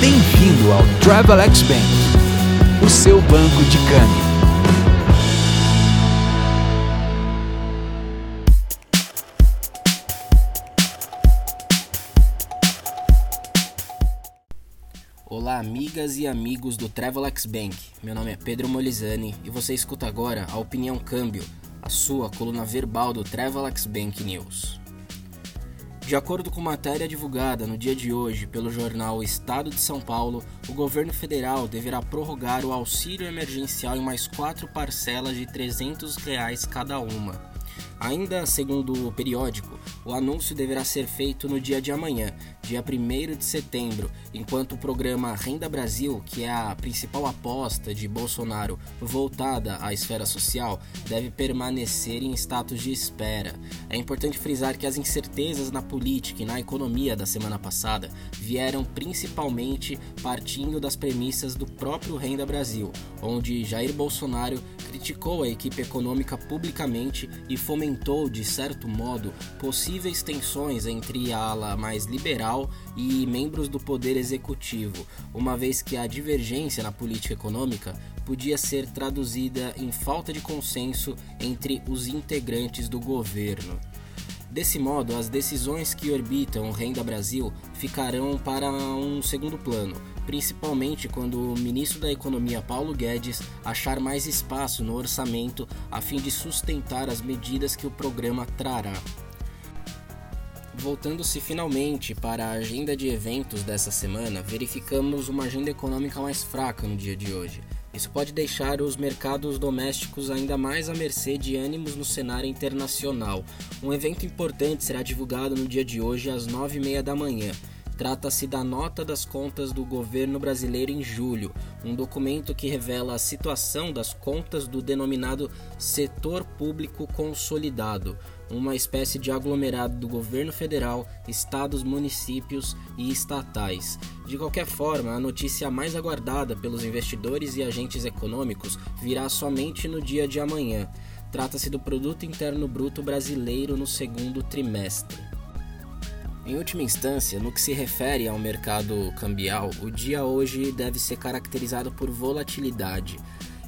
Bem-vindo ao Travelex Bank, o seu banco de câmbio. Olá, amigas e amigos do Travelex Bank. Meu nome é Pedro Molizani e você escuta agora a Opinião Câmbio, a sua coluna verbal do Travelex Bank News. De acordo com matéria divulgada no dia de hoje pelo jornal Estado de São Paulo, o governo federal deverá prorrogar o auxílio emergencial em mais quatro parcelas de 300 reais cada uma. Ainda segundo o periódico, o anúncio deverá ser feito no dia de amanhã, dia 1 de setembro, enquanto o programa Renda Brasil, que é a principal aposta de Bolsonaro voltada à esfera social, deve permanecer em status de espera. É importante frisar que as incertezas na política e na economia da semana passada vieram principalmente partindo das premissas do próprio Renda Brasil, onde Jair Bolsonaro criticou a equipe econômica publicamente e fomentou, de certo modo, possíveis tensões entre a ala mais liberal e membros do poder executivo, uma vez que a divergência na política econômica podia ser traduzida em falta de consenso entre os integrantes do governo. Desse modo, as decisões que orbitam o Renda Brasil ficarão para um segundo plano, principalmente quando o ministro da Economia Paulo Guedes achar mais espaço no orçamento a fim de sustentar as medidas que o programa trará. Voltando-se finalmente para a agenda de eventos dessa semana, verificamos uma agenda econômica mais fraca no dia de hoje. Isso pode deixar os mercados domésticos ainda mais à mercê de ânimos no cenário internacional. Um evento importante será divulgado no dia de hoje às 9h30 da manhã. Trata-se da nota das contas do governo brasileiro em julho, um documento que revela a situação das contas do denominado setor público consolidado, uma espécie de aglomerado do governo federal, estados, municípios e estatais. De qualquer forma, a notícia mais aguardada pelos investidores e agentes econômicos virá somente no dia de amanhã. Trata-se do Produto Interno Bruto brasileiro no segundo trimestre. Em última instância, no que se refere ao mercado cambial, o dia hoje deve ser caracterizado por volatilidade.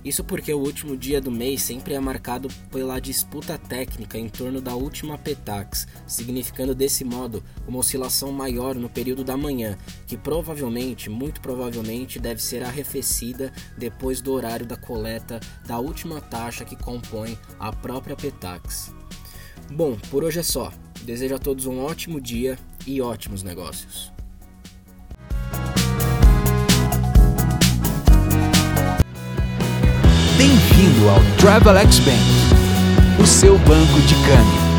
Isso porque o último dia do mês sempre é marcado pela disputa técnica em torno da última PETAX, significando desse modo uma oscilação maior no período da manhã, que provavelmente, muito provavelmente, deve ser arrefecida depois do horário da coleta da última taxa que compõe a própria PETAX. Bom, por hoje é só. Desejo a todos um ótimo dia e ótimos negócios. Bem-vindo ao Travelex Bank, o seu banco de câmbio.